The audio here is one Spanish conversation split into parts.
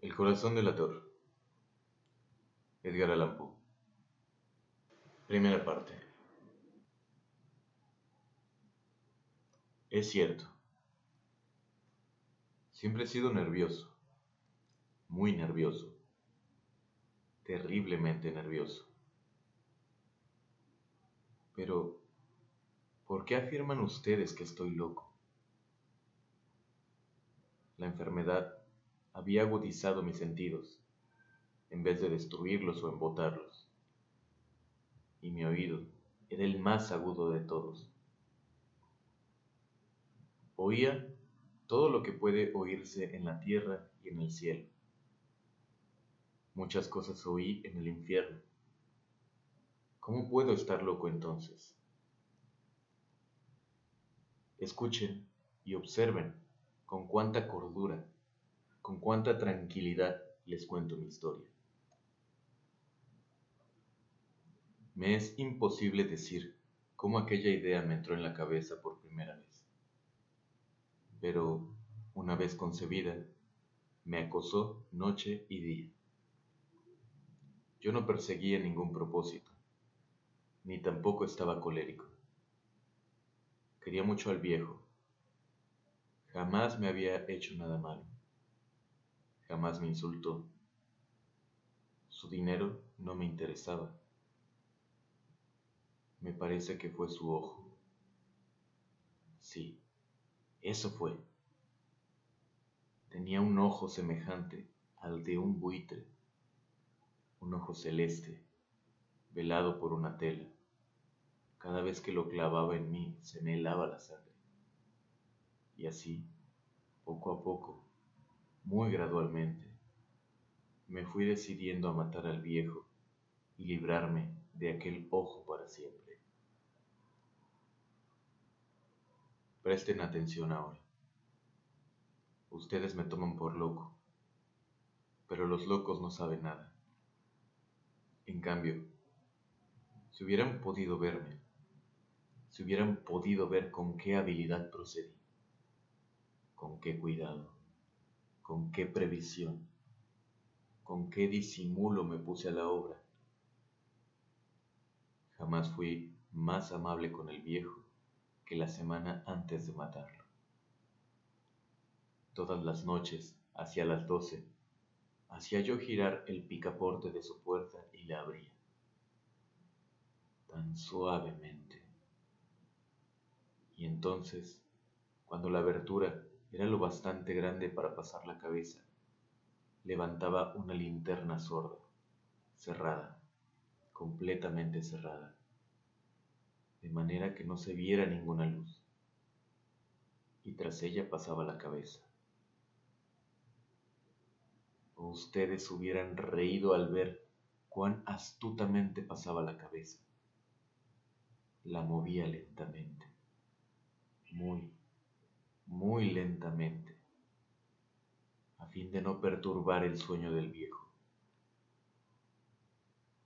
El corazón del ator. Edgar Allan Poe. Primera parte. Es cierto. Siempre he sido nervioso. Muy nervioso. Terriblemente nervioso. Pero, ¿por qué afirman ustedes que estoy loco? La enfermedad había agudizado mis sentidos, en vez de destruirlos o embotarlos. Y mi oído era el más agudo de todos. Oía todo lo que puede oírse en la tierra y en el cielo. Muchas cosas oí en el infierno. ¿Cómo puedo estar loco entonces? Escuchen y observen con cuánta cordura con cuánta tranquilidad les cuento mi historia. Me es imposible decir cómo aquella idea me entró en la cabeza por primera vez. Pero, una vez concebida, me acosó noche y día. Yo no perseguía ningún propósito, ni tampoco estaba colérico. Quería mucho al viejo. Jamás me había hecho nada malo jamás me insultó. Su dinero no me interesaba. Me parece que fue su ojo. Sí, eso fue. Tenía un ojo semejante al de un buitre, un ojo celeste, velado por una tela. Cada vez que lo clavaba en mí se me helaba la sangre. Y así, poco a poco, muy gradualmente, me fui decidiendo a matar al viejo y librarme de aquel ojo para siempre. Presten atención ahora. Ustedes me toman por loco, pero los locos no saben nada. En cambio, si hubieran podido verme, si hubieran podido ver con qué habilidad procedí, con qué cuidado, con qué previsión, con qué disimulo me puse a la obra. Jamás fui más amable con el viejo que la semana antes de matarlo. Todas las noches, hacia las doce, hacía yo girar el picaporte de su puerta y la abría, tan suavemente. Y entonces, cuando la abertura era lo bastante grande para pasar la cabeza. Levantaba una linterna sorda, cerrada, completamente cerrada, de manera que no se viera ninguna luz, y tras ella pasaba la cabeza. ustedes hubieran reído al ver cuán astutamente pasaba la cabeza. La movía lentamente, muy, muy lentamente, a fin de no perturbar el sueño del viejo.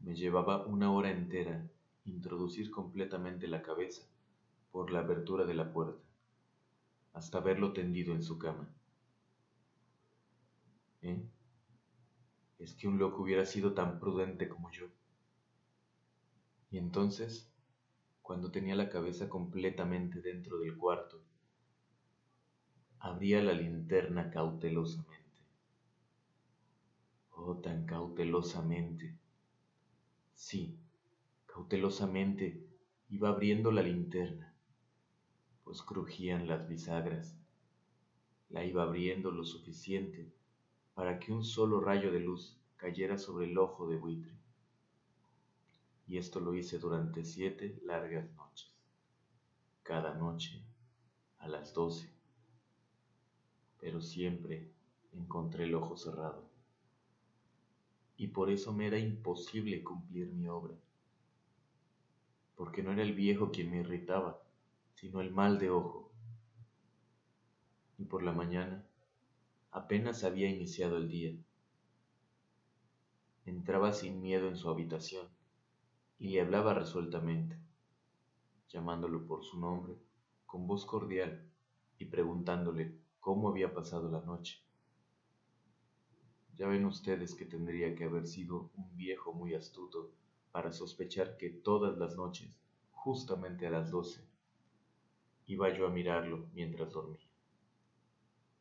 Me llevaba una hora entera introducir completamente la cabeza por la abertura de la puerta, hasta verlo tendido en su cama. ¿Eh? Es que un loco hubiera sido tan prudente como yo. Y entonces, cuando tenía la cabeza completamente dentro del cuarto, abría la linterna cautelosamente. Oh, tan cautelosamente. Sí, cautelosamente iba abriendo la linterna, pues crujían las bisagras. La iba abriendo lo suficiente para que un solo rayo de luz cayera sobre el ojo de buitre. Y esto lo hice durante siete largas noches, cada noche a las doce pero siempre encontré el ojo cerrado. Y por eso me era imposible cumplir mi obra, porque no era el viejo quien me irritaba, sino el mal de ojo. Y por la mañana apenas había iniciado el día. Entraba sin miedo en su habitación y le hablaba resueltamente, llamándolo por su nombre con voz cordial y preguntándole cómo había pasado la noche. Ya ven ustedes que tendría que haber sido un viejo muy astuto para sospechar que todas las noches, justamente a las doce, iba yo a mirarlo mientras dormía.